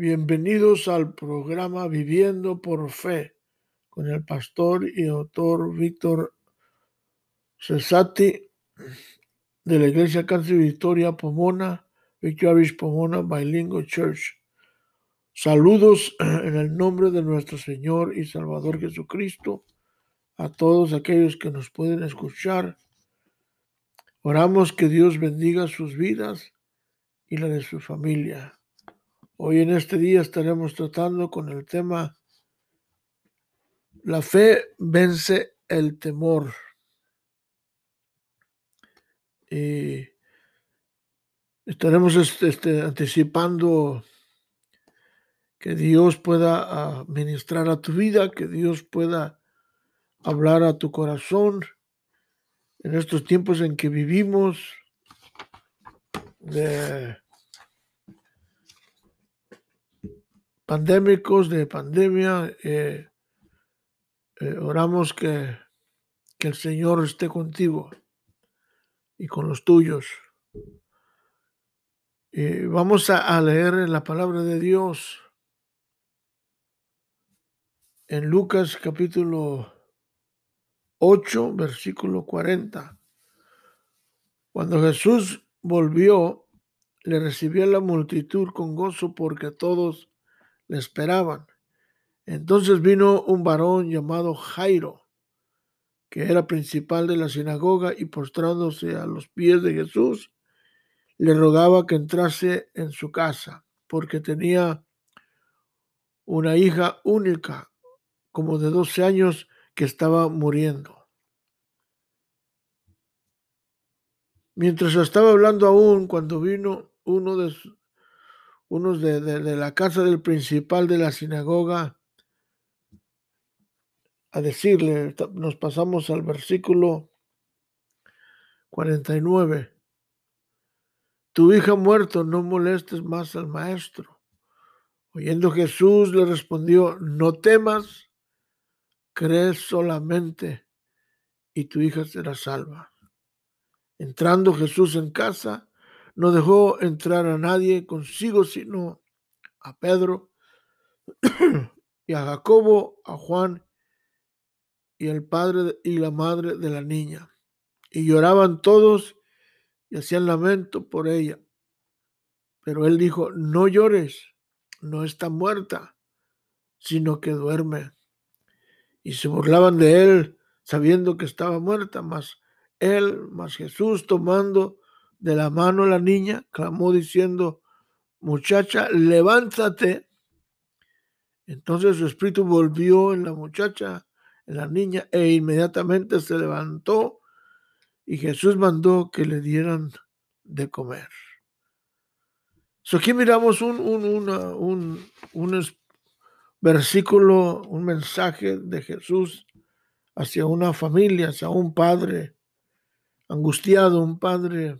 Bienvenidos al programa Viviendo por Fe con el pastor y autor Víctor Cesati de la Iglesia Cáncer Victoria Pomona, Victorious Pomona Bilingual Church. Saludos en el nombre de nuestro Señor y Salvador Jesucristo a todos aquellos que nos pueden escuchar. Oramos que Dios bendiga sus vidas y la de su familia. Hoy en este día estaremos tratando con el tema La fe vence el temor. Y estaremos este, este, anticipando que Dios pueda ministrar a tu vida, que Dios pueda hablar a tu corazón en estos tiempos en que vivimos de pandémicos, de pandemia. Eh, eh, oramos que, que el Señor esté contigo y con los tuyos. Vamos a, a leer la palabra de Dios en Lucas capítulo 8, versículo 40. Cuando Jesús volvió, le recibió la multitud con gozo porque todos le esperaban. Entonces vino un varón llamado Jairo, que era principal de la sinagoga, y postrándose a los pies de Jesús, le rogaba que entrase en su casa, porque tenía una hija única, como de 12 años, que estaba muriendo. Mientras estaba hablando aún, cuando vino uno de, unos de, la casa del principal de la sinagoga a decirle, nos pasamos al versículo 49, tu hija muerto, no molestes más al maestro. Oyendo Jesús le respondió, no temas, crees solamente y tu hija será salva. Entrando Jesús en casa, no dejó entrar a nadie consigo, sino a Pedro y a Jacobo, a Juan y el padre y la madre de la niña. Y lloraban todos y hacían lamento por ella. Pero él dijo, no llores, no está muerta, sino que duerme. Y se burlaban de él, sabiendo que estaba muerta, mas él, más Jesús, tomando de la mano la niña, clamó diciendo, muchacha, levántate. Entonces su espíritu volvió en la muchacha, en la niña, e inmediatamente se levantó y Jesús mandó que le dieran de comer. aquí miramos un, un, un versículo, un mensaje de Jesús hacia una familia, hacia un padre angustiado, un padre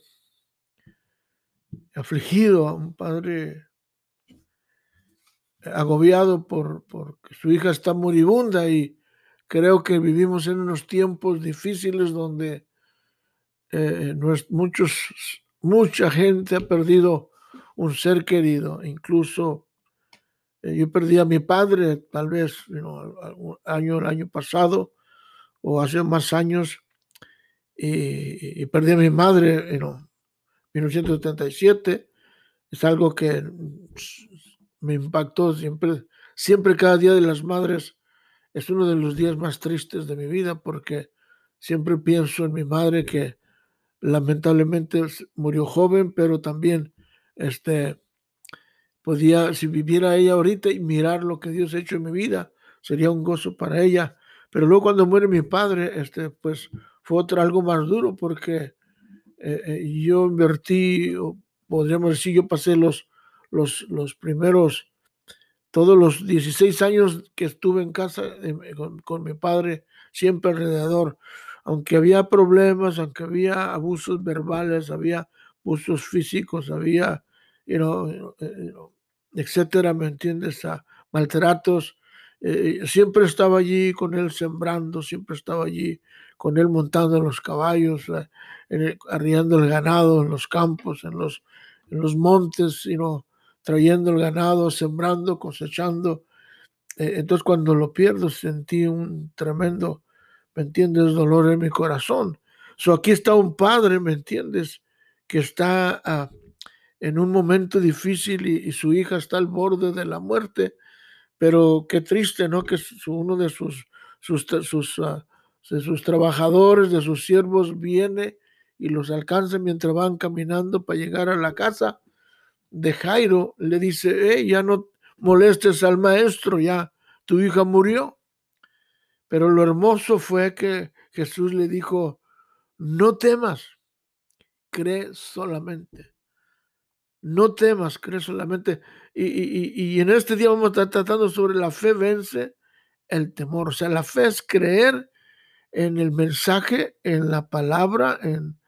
afligido, a un padre agobiado por, porque su hija está moribunda y creo que vivimos en unos tiempos difíciles donde eh, muchos, mucha gente ha perdido un ser querido, incluso eh, yo perdí a mi padre tal vez año, el año pasado o hace más años y, perdí a mi madre 1977, es algo que me impactó siempre, siempre cada día de las madres es uno de los días más tristes de mi vida porque siempre pienso en mi madre que lamentablemente murió joven, pero también este podía si viviera ella ahorita y mirar lo que Dios ha hecho en mi vida, sería un gozo para ella. Pero luego cuando muere mi padre, este pues fue otro algo más duro porque eh, eh, yo invertí, podríamos decir, yo pasé los, los, los primeros, todos los 16 años que estuve en casa eh, con, mi padre, siempre alrededor, aunque había problemas, aunque había abusos verbales, había abusos físicos, había, you etcétera, ¿me entiendes? A maltratos, siempre estaba allí con él sembrando, siempre estaba allí con él montando los caballos, eh, arriando el ganado en los campos, en los, en los montes, sino trayendo el ganado, sembrando, cosechando. Eh, entonces cuando lo pierdo sentí un tremendo, ¿me entiendes?, dolor en mi corazón. So, aquí está un padre, ¿me entiendes?, que está ah, en un momento difícil y, su hija está al borde de la muerte, pero qué triste, ¿no?, que uno de sus, sus, sus, ah, de sus trabajadores, de sus siervos, viene y los alcanza mientras van caminando para llegar a la casa de Jairo. Le dice, ya no molestes al maestro, ya tu hija murió. Pero lo hermoso fue que Jesús le dijo, no temas, cree solamente. No temas, cree solamente. Y, y, en este día vamos a estar tratando sobre la fe vence el temor. O sea, la fe es creer en el mensaje, en la palabra en,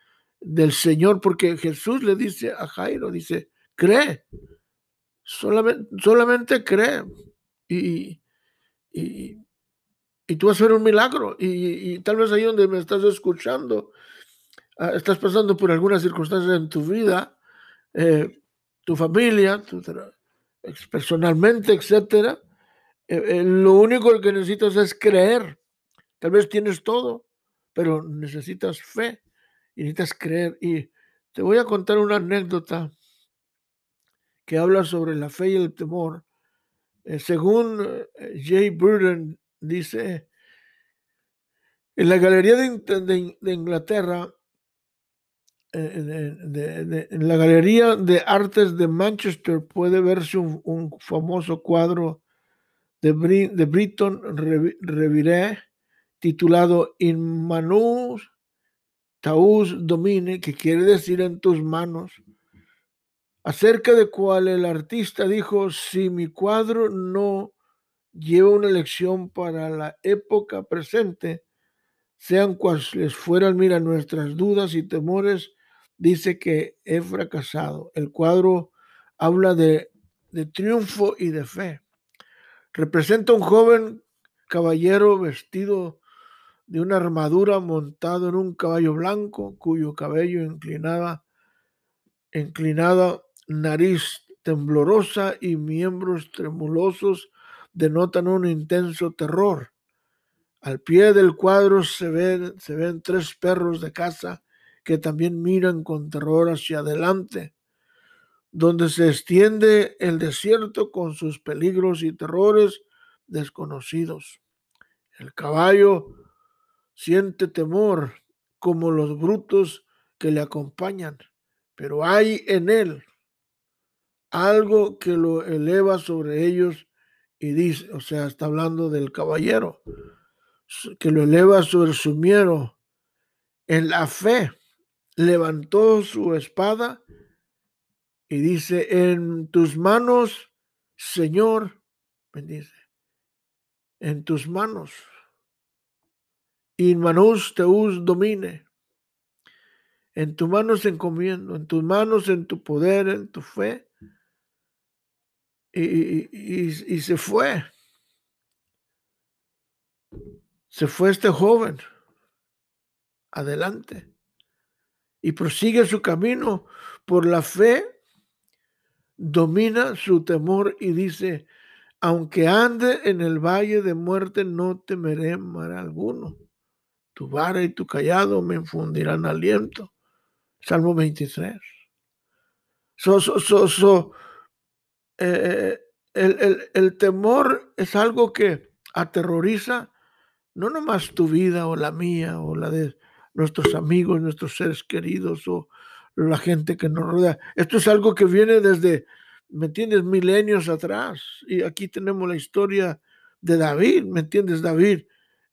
del Señor, porque Jesús le dice a Jairo, dice, cree, solamente, solamente cree y, y, y, tú vas a ver un milagro y, tal vez ahí donde me estás escuchando, ah, estás pasando por algunas circunstancias en tu vida, eh, tu familia, personalmente, etcétera. Eh, eh, lo único que necesitas es creer Tal vez tienes todo, pero necesitas fe y necesitas creer. Y te voy a contar una anécdota que habla sobre la fe y el temor. Eh, según eh, Jay Burden dice, en la Galería de, Inglaterra, eh, en la Galería de Artes de Manchester puede verse un, famoso cuadro de, de Britton Reviré titulado In manus taus domine, que quiere decir en tus manos, acerca de cual el artista dijo, si mi cuadro no lleva una lección para la época presente, sean cuales fueran, mira, nuestras dudas y temores, dice que he fracasado. El cuadro habla de, de triunfo y de fe. Representa un joven caballero vestido de una armadura montado en un caballo blanco cuyo cabello inclinaba, inclinada, nariz temblorosa y miembros tremulosos denotan un intenso terror. Al pie del cuadro se ven, se ven tres perros de caza que también miran con terror hacia adelante, donde se extiende el desierto con sus peligros y terrores desconocidos. El caballo siente temor como los brutos que le acompañan, pero hay en él algo que lo eleva sobre ellos y dice, o sea, está hablando del caballero, que lo eleva sobre su miedo. En la fe levantó su espada y dice, en tus manos, Señor, bendice, en tus manos in manus teus domine. En tus manos encomiendo, en tus manos, en tu poder, en tu fe. Y, se fue. Se fue este joven. Adelante. Y prosigue su camino por la fe. Domina su temor y dice, aunque ande en el valle de muerte, no temeré mal alguno tu vara y tu callado me infundirán aliento. Salmo 23. So, so, so, eh, el, el, temor es algo que aterroriza no nomás tu vida o la mía o la de nuestros amigos, nuestros seres queridos o la gente que nos rodea. Esto es algo que viene desde, ¿me entiendes?, milenios atrás. Y aquí tenemos la historia de David, ¿me entiendes? David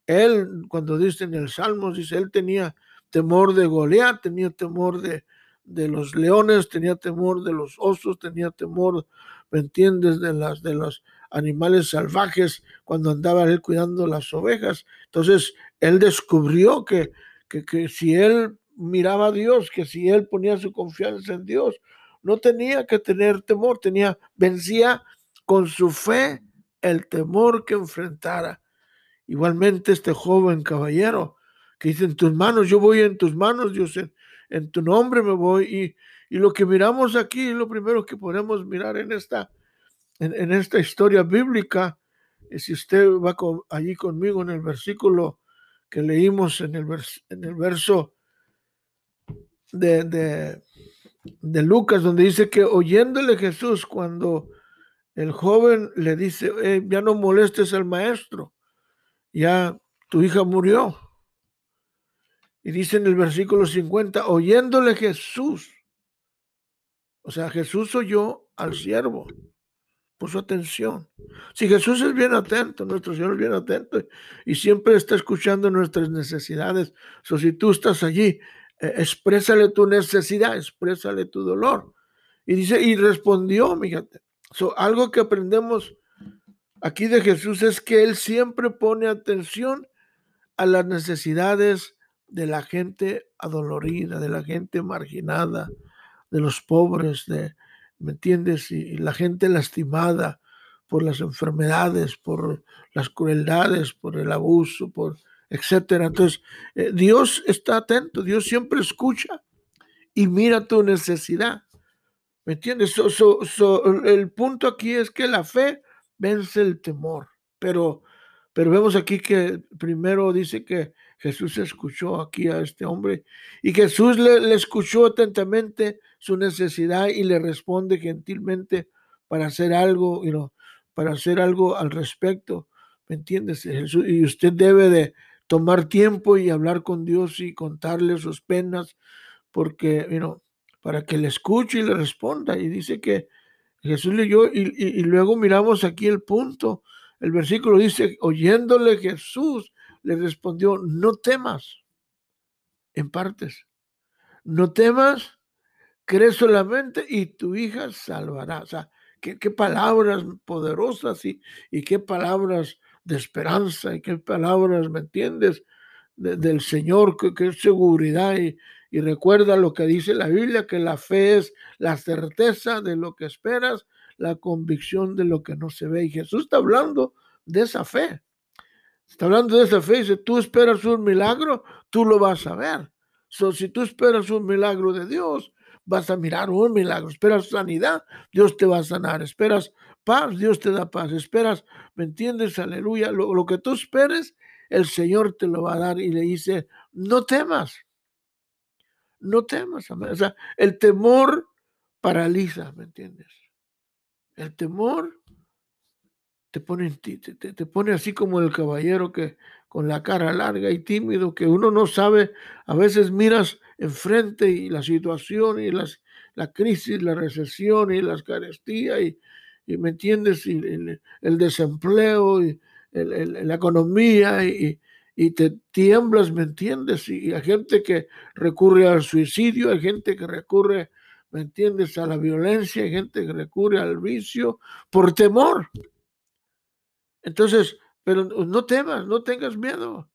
él, cuando dice en el Salmo, dice, él tenía temor de Goliat, tenía temor de, de los leones, tenía temor de los osos, tenía temor, ¿me entiendes?, de, las, de los animales salvajes cuando andaba él cuidando las ovejas. Entonces, él descubrió que, que, que si él miraba a Dios, que si él ponía su confianza en Dios, no tenía que tener temor, tenía, vencía con su fe el temor que enfrentara. Igualmente este joven caballero que dice, en tus manos, yo voy en tus manos, Dios, en, tu nombre me voy. Y lo que miramos aquí, lo primero que podemos mirar en esta, en, esta historia bíblica, es si usted va allí conmigo en el versículo que leímos en el, en el verso de, de, Lucas, donde dice que oyéndole Jesús cuando el joven le dice, eh, ya no molestes al maestro, ya tu hija murió. Y dice en el versículo 50, oyéndole Jesús, o sea, Jesús oyó al siervo, puso atención. Si Jesús es bien atento, nuestro Señor es bien atento y siempre está escuchando nuestras necesidades. O si tú estás allí, eh, exprésale tu necesidad, exprésale tu dolor. Y dice, y respondió, fíjate. algo que aprendemos aquí de Jesús es que Él siempre pone atención a las necesidades de la gente adolorida, de la gente marginada, de los pobres, de, ¿me entiendes? Y, la gente lastimada por las enfermedades, por las crueldades, por el abuso, por etcétera. Entonces, eh, Dios está atento, Dios siempre escucha y mira tu necesidad. ¿Me entiendes? el punto aquí es que la fe vence el temor, pero, pero vemos aquí que primero dice que Jesús escuchó aquí a este hombre y Jesús le, escuchó atentamente su necesidad y le responde gentilmente para hacer algo, you para hacer algo al respecto. ¿Me entiendes? Jesús, y usted debe de tomar tiempo y hablar con Dios y contarle sus penas, porque, you para que le escuche y le responda. Y dice que Jesús leyó y, y luego miramos aquí el punto. El versículo dice, oyéndole Jesús, le respondió, no temas, en partes, no temas, cree solamente y tu hija salvará. O sea, qué, palabras poderosas y, y, qué palabras de esperanza y qué palabras, ¿me entiendes? del Señor, que, es seguridad y, y recuerda lo que dice la Biblia, que la fe es la certeza de lo que esperas, la convicción de lo que no se ve. Y Jesús está hablando de esa fe. Está hablando de esa fe. Si tú esperas un milagro, tú lo vas a ver. So, si tú esperas un milagro de Dios, vas a mirar un milagro. Esperas sanidad, Dios te va a sanar. Esperas paz, Dios te da paz. Esperas, ¿me entiendes? Aleluya. Lo, lo que tú esperes, el Señor te lo va a dar y le dice, no temas. No temas. O sea, el temor paraliza, ¿me entiendes? El temor te pone, te, te, pone así como el caballero que con la cara larga y tímido, que uno no sabe, a veces miras enfrente y la situación y las, la crisis, la recesión y las carestías y, y me entiendes, y el, desempleo y la economía y, y, te tiemblas, ¿me entiendes? Y, hay gente que recurre al suicidio, hay gente que recurre, ¿me entiendes?, a la violencia, hay gente que recurre al vicio por temor. Entonces, pero no temas, no tengas miedo.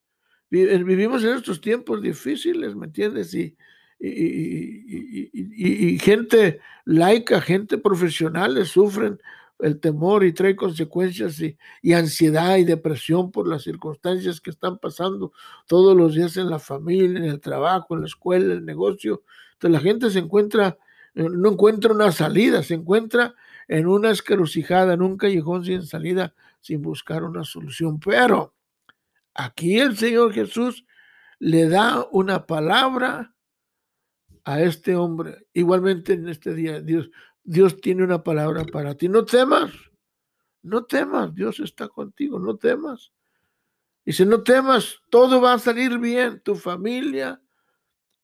Eh, vivimos en estos tiempos difíciles, ¿me entiendes? Y, y, gente laica, gente profesionales sufren el temor y trae consecuencias y, ansiedad y depresión por las circunstancias que están pasando todos los días en la familia, en el trabajo, en la escuela, en el negocio. Entonces la gente se encuentra, eh, no encuentra una salida, se encuentra en una escarucijada, en un callejón sin salida, sin buscar una solución. Pero aquí el Señor Jesús le da una palabra a este hombre. Igualmente en este día, Dios, Dios tiene una palabra para ti. No temas, no temas, Dios está contigo, no temas. Y si no temas, todo va a salir bien, tu familia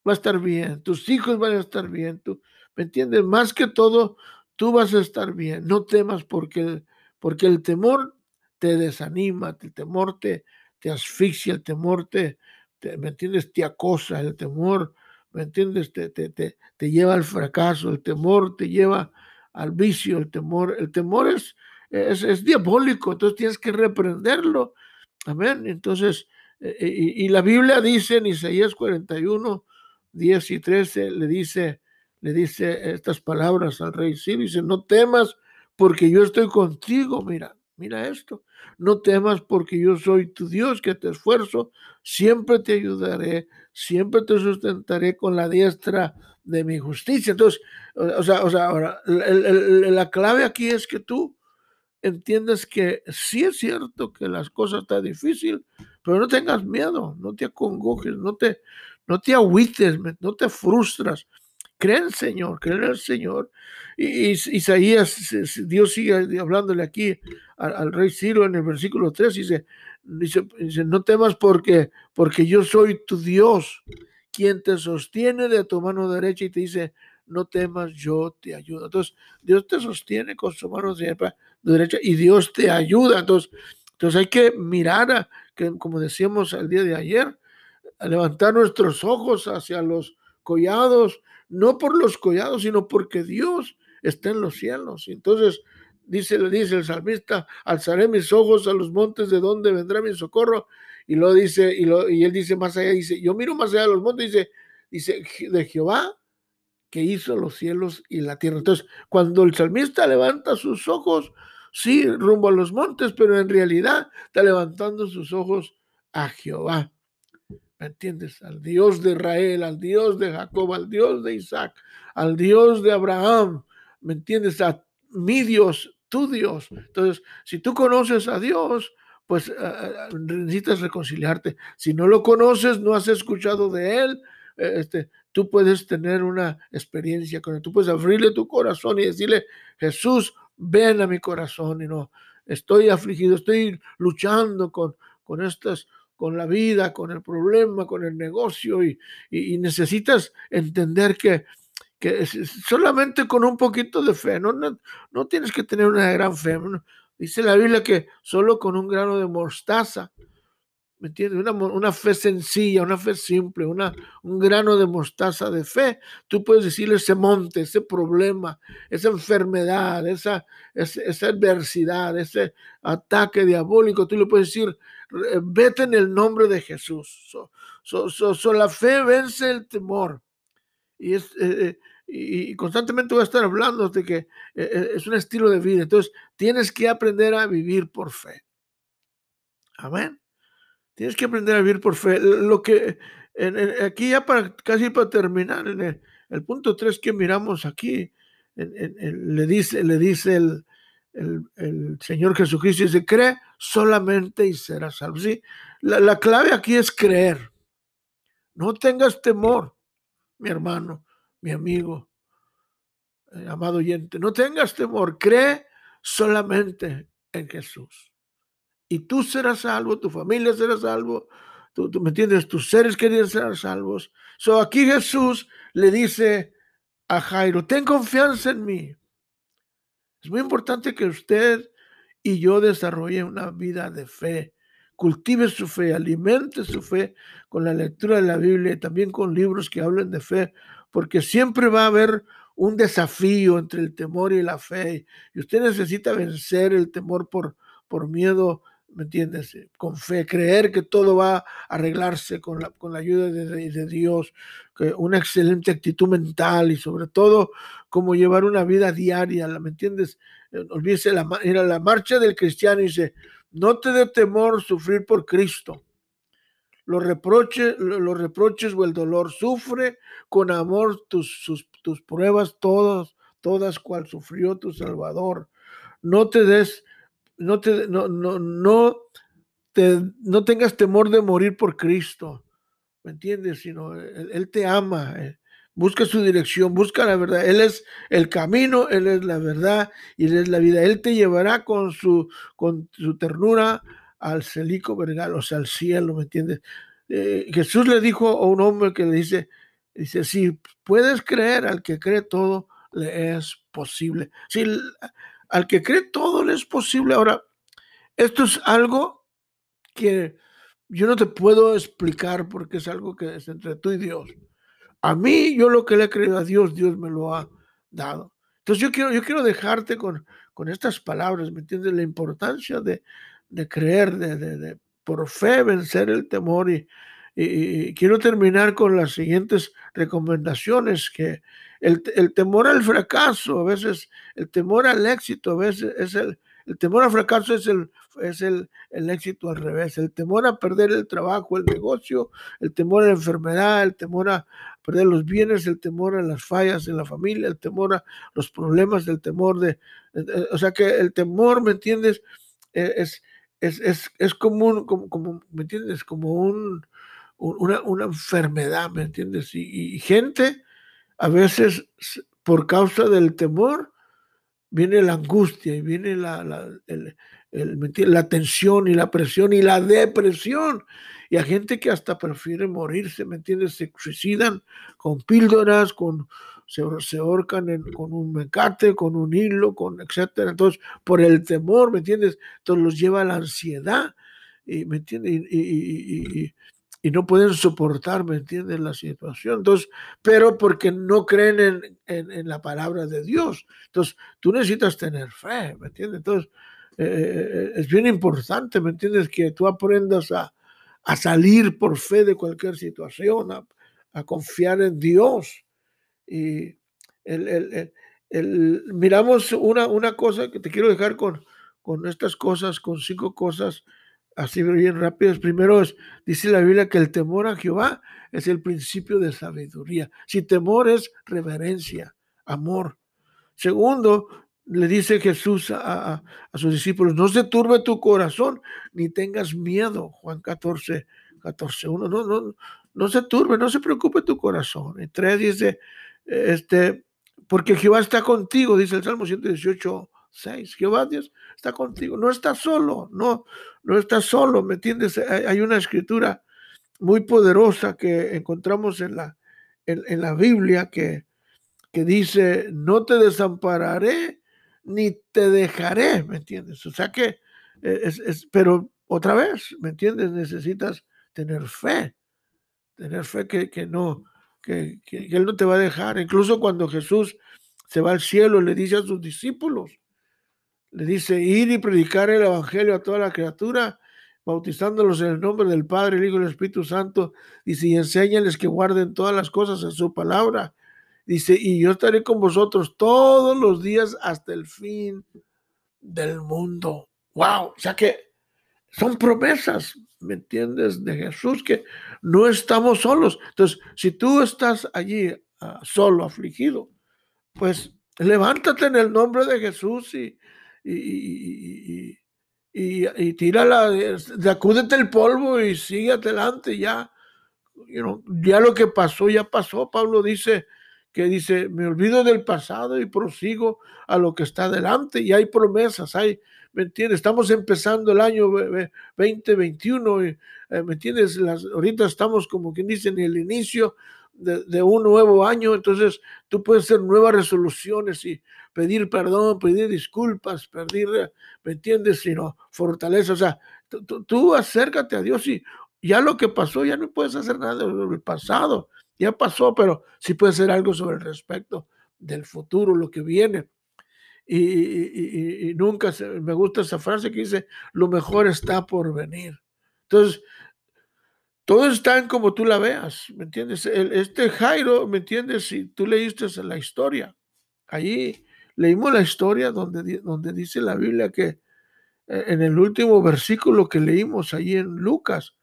va a estar bien, tus hijos van a estar bien, tú, ¿me entiendes? Más que todo, tú vas a estar bien, no temas porque, porque el temor te desanima, el temor te, te asfixia, el temor te, ¿me entiendes? Te acosa, el temor, ¿me entiendes? Te, te, te, te, lleva al fracaso, el temor te lleva al vicio, el temor, el temor es, es, diabólico, entonces tienes que reprenderlo. Amén. Entonces, eh, eh, y, la Biblia dice en Isaías 41, 10 y 13, le dice, le dice estas palabras al rey Sirio, dice, no temas porque yo estoy contigo, mira, Mira esto, no temas porque yo soy tu Dios que te esfuerzo, siempre te ayudaré, siempre te sustentaré con la diestra de mi justicia. Entonces, o sea, o sea ahora, la clave aquí es que tú entiendas que sí es cierto que las cosas están difíciles, pero no tengas miedo, no te acongojes, no te, no te agüites, no te frustras. Cree en el Señor, cree el Señor. Y, Isaías, Dios sigue hablándole aquí al, rey Ciro en el versículo 3, dice, dice, dice, no temas porque, porque yo soy tu Dios, quien te sostiene de tu mano derecha y te dice, no temas, yo te ayudo. Entonces, Dios te sostiene con su mano derecha y Dios te ayuda. Entonces, entonces hay que mirar, a, que, como decíamos el día de ayer, a levantar nuestros ojos hacia los collados, no por los collados, sino porque Dios está en los cielos. Entonces dice, dice el salmista, alzaré mis ojos a los montes de donde vendrá mi socorro. Y lo dice, y, y él dice más allá, dice, yo miro más allá de los montes, dice, dice, de Jehová que hizo los cielos y la tierra. Entonces, cuando el salmista levanta sus ojos, sí, rumbo a los montes, pero en realidad está levantando sus ojos a Jehová. ¿Me entiendes? Al Dios de Israel, al Dios de Jacob, al Dios de Isaac, al Dios de Abraham. ¿Me entiendes? A mi Dios, tu Dios. Entonces, si tú conoces a Dios, pues eh, eh, necesitas reconciliarte. Si no lo conoces, no has escuchado de Él, eh, este, tú puedes tener una experiencia con Él. Tú puedes abrirle tu corazón y decirle, Jesús, ven a mi corazón. Y no, estoy afligido, estoy luchando con, con estas con la vida, con el problema, con el negocio y, necesitas entender que, que, solamente con un poquito de fe, no, no, tienes que tener una gran fe. Dice la Biblia que solo con un grano de mostaza ¿me entiendes? Una, una, fe sencilla, una fe simple, una, un grano de mostaza de fe. Tú puedes decirle ese monte, ese problema, esa enfermedad, esa, esa, adversidad, ese ataque diabólico. Tú le puedes decir, vete en el nombre de Jesús. So, la fe vence el temor. Y, eh, eh, constantemente voy a estar hablando de que eh, es un estilo de vida. Entonces, tienes que aprender a vivir por fe. Amén. Tienes que aprender a vivir por fe. Lo que aquí ya para casi para terminar, en el, punto 3 que miramos aquí, le dice, le dice el, el, Señor Jesucristo, dice, cree solamente y serás salvo. ¿Sí? La, la clave aquí es creer. No tengas temor, mi hermano, mi amigo, eh, amado oyente. No tengas temor, cree solamente en Jesús y tú serás salvo, tu familia será salvo, tú, me entiendes, tus seres queridos serán salvos. So aquí Jesús le dice a Jairo, ten confianza en mí. Es muy importante que usted y yo desarrolle una vida de fe, cultive su fe, alimente su fe con la lectura de la Biblia y también con libros que hablen de fe, porque siempre va a haber un desafío entre el temor y la fe. Y usted necesita vencer el temor por, por miedo ¿me entiendes? Eh, con fe, creer que todo va a arreglarse con la, con la ayuda de, Dios, que una excelente actitud mental y sobre todo cómo llevar una vida diaria, ¿me entiendes? Eh, olvídese, la, era la marcha del cristiano y dice, no te dé temor sufrir por Cristo. Los reproches, los reproches o el dolor, sufre con amor tus, tus pruebas todas, todas cual sufrió tu Salvador. No te des no, te, no, no, no, te, no tengas temor de morir por Cristo, ¿me entiendes? Sino Él, te ama, eh, busca su dirección, busca la verdad. Él es el camino, Él es la verdad y Él es la vida. Él te llevará con su, con su ternura al celico vergal, o sea, al cielo, ¿me entiendes? Eh, Jesús le dijo a un hombre que le dice, dice, si puedes creer, al que cree todo, le es posible. Si al que cree todo le es posible. Ahora, esto es algo que yo no te puedo explicar porque es algo que es entre tú y Dios. A mí, yo lo que le he creído a Dios, Dios me lo ha dado. Entonces yo quiero, yo quiero dejarte con, con estas palabras, ¿me entiendes? La importancia de, creer, de, de, por fe vencer el temor y, quiero terminar con las siguientes recomendaciones, que el, temor al fracaso, a veces el temor al éxito, a veces es el, El temor al fracaso es el, es el, el éxito al revés. El temor a perder el trabajo, el negocio, el temor a la enfermedad, el temor a perder los bienes, el temor a las fallas en la familia, el temor a los problemas, el temor de... O sea que el temor, ¿me entiendes? E, es, es, es, es como, un, como, como, ¿me entiendes? Como un, una, una enfermedad, ¿me entiendes? Y, y gente a veces por causa del temor, viene la angustia y viene la, la, el, la tensión y la presión y la depresión. Y hay gente que hasta prefiere morirse, ¿me entiendes? Se suicidan con píldoras, con, se, se ahorcan con un mecate, con un hilo, con etcétera. Entonces, por el temor, ¿me entiendes? Entonces los lleva a la ansiedad, y, ¿me entiendes? y, y y no pueden soportar, ¿me entiendes? La situación. Entonces, pero porque no creen en, en, la palabra de Dios. Entonces, tú necesitas tener fe, ¿me entiendes? Entonces, eh, eh, eh, es bien importante, ¿me entiendes? Que tú aprendas a, a salir por fe de cualquier situación, a, a confiar en Dios. Y el, el, el, miramos una, una cosa que te quiero dejar con, con estas cosas, con cinco cosas así bien rápido. Primero es, dice la Biblia que el temor a Jehová es el principio de sabiduría. Si temor es reverencia, amor. Segundo, le dice Jesús a, sus discípulos, no se turbe tu corazón ni tengas miedo. Juan 14, 14, 1. No, no, no se turbe, no se preocupe tu corazón. Y tres dice, este, porque Jehová está contigo, dice el Salmo 118, 6. Jehová Dios está contigo. No estás solo, no, no estás solo, ¿me entiendes? Hay una escritura muy poderosa que encontramos en la, en, la Biblia que, que dice, no te desampararé ni te dejaré, ¿me entiendes? O sea que, eh, es, pero otra vez, ¿me entiendes? Necesitas tener fe, tener fe que, que no, que, que, Él no te va a dejar. Incluso cuando Jesús se va al cielo, le dice a sus discípulos, le dice, ir y predicar el Evangelio a toda la criatura, bautizándolos en el nombre del Padre, el Hijo y el Espíritu Santo. Dice, y enséñales que guarden todas las cosas en su palabra. Dice, y yo estaré con vosotros todos los días hasta el fin del mundo. ¡Wow! O sea que son promesas, ¿me entiendes? De Jesús, que no estamos solos. Entonces, si tú estás allí ah, solo, afligido, pues levántate en el nombre de Jesús y, y, y, y, tírala, sacúdete el polvo y sigue adelante ya. ya lo que pasó, ya pasó. Pablo dice que dice, me olvido del pasado y prosigo a lo que está adelante y hay promesas, hay, ¿me entiendes? Estamos empezando el año 2021, eh, ¿me entiendes? Las, ahorita estamos como quien dice en el inicio de, un nuevo año, entonces tú puedes hacer nuevas resoluciones y pedir perdón, pedir disculpas, pedir, ¿me entiendes? Sino fortaleza, o sea, tú, acércate a Dios y ya lo que pasó, ya no puedes hacer nada del pasado, ya pasó, pero sí puedes hacer algo sobre el respecto del futuro, lo que viene. Y, nunca me gusta esa frase que dice, lo mejor está por venir. Entonces, todos están como tú la veas, ¿me entiendes? este Jairo, ¿me entiendes? Si tú leíste la historia, allí leímos la historia donde, donde dice la Biblia que eh, en el último versículo que leímos allí en Lucas,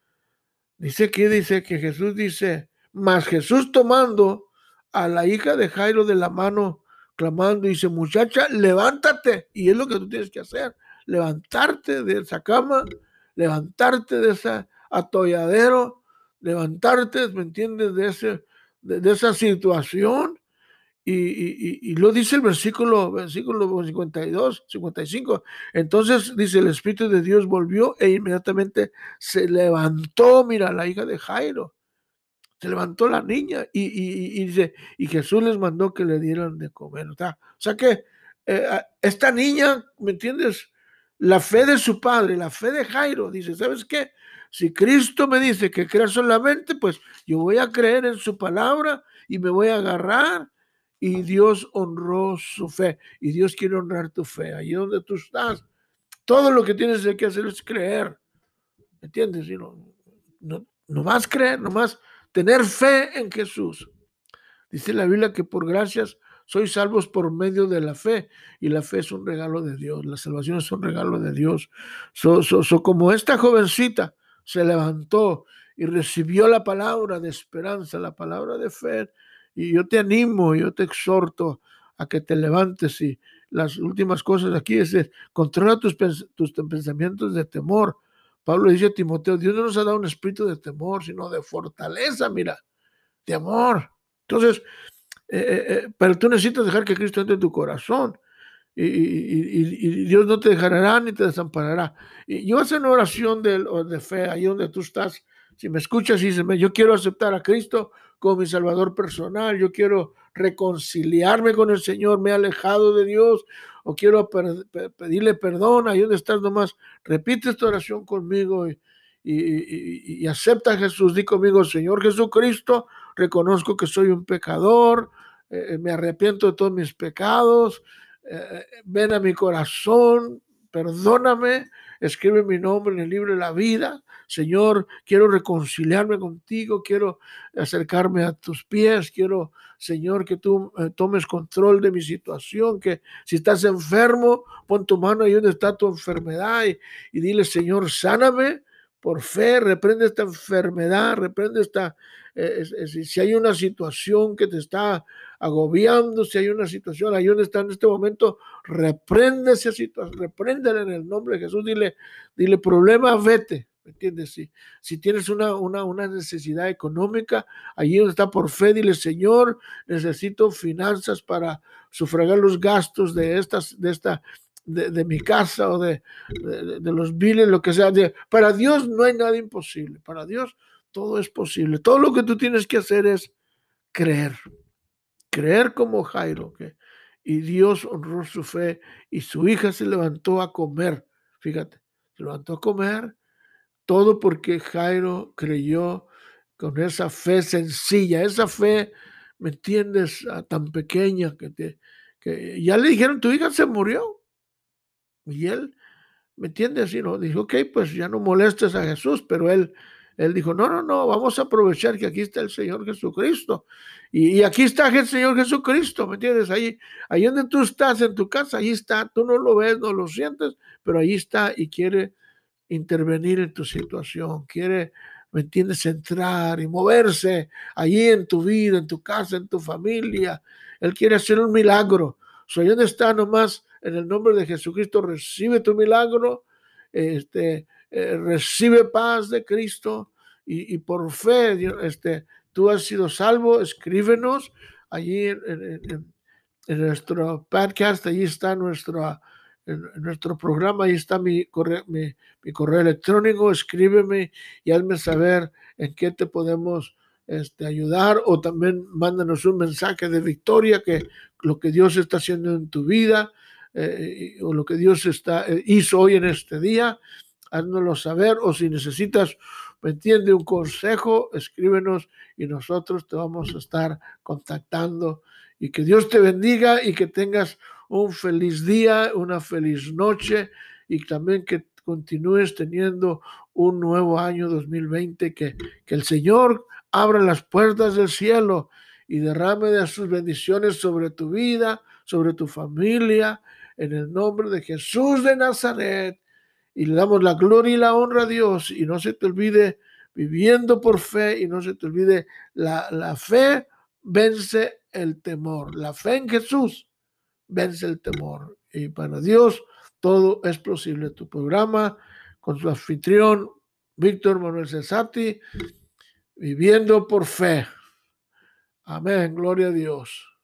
dice que dice que Jesús dice, mas Jesús tomando a la hija de Jairo de la mano, clamando, dice, muchacha, levántate. Y es lo que tú tienes que hacer, levantarte de esa cama, levantarte de esa atolladero, levantarte, ¿me entiendes? De, ese, de, esa situación. Y, lo dice el versículo, versículo 52, 55. Entonces dice, el Espíritu de Dios volvió e inmediatamente se levantó, mira, la hija de Jairo. Se levantó la niña y, dice, y Jesús les mandó que le dieran de comer. O sea, que eh, esta niña, ¿me entiendes? La fe de su padre, la fe de Jairo, dice, ¿sabes qué? Si Cristo me dice que crea solamente, pues yo voy a creer en su palabra y me voy a agarrar. Y Dios honró su fe. Y Dios quiere honrar tu fe. Allí donde tú estás, todo lo que tienes que hacer es creer. ¿Me entiendes? no, no, no más creer, no más tener fe en Jesús. Dice la Biblia que por gracias sois salvos por medio de la fe y la fe es un regalo de Dios, la salvación es un regalo de Dios. So, como esta jovencita se levantó y recibió la palabra de esperanza, la palabra de fe, y yo te animo, yo te exhorto a que te levantes y las últimas cosas aquí es, controla tus, tus pensamientos de temor. Pablo dice a Timoteo, Dios no nos ha dado un espíritu de temor, sino de fortaleza, mira, de amor. Entonces, eh, eh, eh, pero tú necesitas dejar que Cristo entre en tu corazón. Y, Dios no te dejará ni te desamparará. Y yo hacer una oración de, de fe ahí donde tú estás. Si me escuchas y dices, yo quiero aceptar a Cristo como mi Salvador personal, yo quiero reconciliarme con el Señor, me he alejado de Dios o quiero pedirle perdón, ahí donde estás nomás, repite esta oración conmigo y, y, acepta a Jesús. Di conmigo, Señor Jesucristo, reconozco que soy un pecador, eh, eh, me arrepiento de todos mis pecados, eh, ven a mi corazón, perdóname, escribe mi nombre en el libro de la vida. Señor, quiero reconciliarme contigo, quiero acercarme a tus pies, quiero, Señor, que tú tomes control de mi situación, que si estás enfermo, pon tu mano ahí donde está tu enfermedad y, y dile, Señor, sáname, por fe, reprende esta enfermedad, reprende esta, eh, si hay una situación que te está agobiando, si hay una situación ahí donde está en este momento, reprende esa situación, repréndela en el nombre de Jesús, dile, dile, problema, vete, ¿me entiendes? Si, si tienes una, una, una necesidad económica, allí donde está por fe, dile, Señor, necesito finanzas para sufragar los gastos de, estas, de esta de, mi casa o de, de, los viles, lo que sea. para Dios no hay nada imposible. Para Dios todo es posible. Todo lo que tú tienes que hacer es creer. Creer como Jairo. Y Dios honró su fe y su hija se levantó a comer. Fíjate, se levantó a comer. Todo porque Jairo creyó con esa fe sencilla, esa fe, ¿me entiendes? Ah, tan pequeña que, te, que ya le dijeron, tu hija se murió. Y él, ¿me entiendes? Y no, dijo, ok, pues ya no molestes a Jesús, pero él, él dijo, no, no, no, vamos a aprovechar que aquí está el Señor Jesucristo. Y, aquí está el Señor Jesucristo, ¿me entiendes? Ahí, ahí donde tú estás, en tu casa, ahí está, tú no lo ves, no lo sientes, pero ahí está y quiere intervenir en tu situación, quiere, ¿me entiendes? Entrar y moverse allí en tu vida, en tu casa, en tu familia. Él quiere hacer un milagro. Soy donde está nomás en el nombre de Jesucristo, recibe tu milagro, este, eh, recibe paz de Cristo y, por fe, este, tú has sido salvo, escríbenos allí en, nuestro podcast, allí está nuestro, nuestro programa, ahí está mi correo, mi, correo electrónico, escríbeme y hazme saber en qué te podemos este, ayudar o también mándanos un mensaje de victoria que lo que Dios está haciendo en tu vida eh, o lo que Dios está, eh, hizo hoy en este día, háznoslo saber o si necesitas, ¿me entiende? Un consejo, escríbenos y nosotros te vamos a estar contactando y que Dios te bendiga y que tengas un feliz día, una feliz noche y también que continúes teniendo un nuevo año 2020, que, que el Señor abra las puertas del cielo y derrame de sus bendiciones sobre tu vida, sobre tu familia, en el nombre de Jesús de Nazaret. Y le damos la gloria y la honra a Dios. Y no se te olvide viviendo por fe y no se te olvide la, la fe vence el temor. La fe en Jesús vence el temor. Y para Dios todo es posible. Tu programa con su anfitrión Víctor Manuel Cesati, viviendo por fe. Amén, gloria a Dios.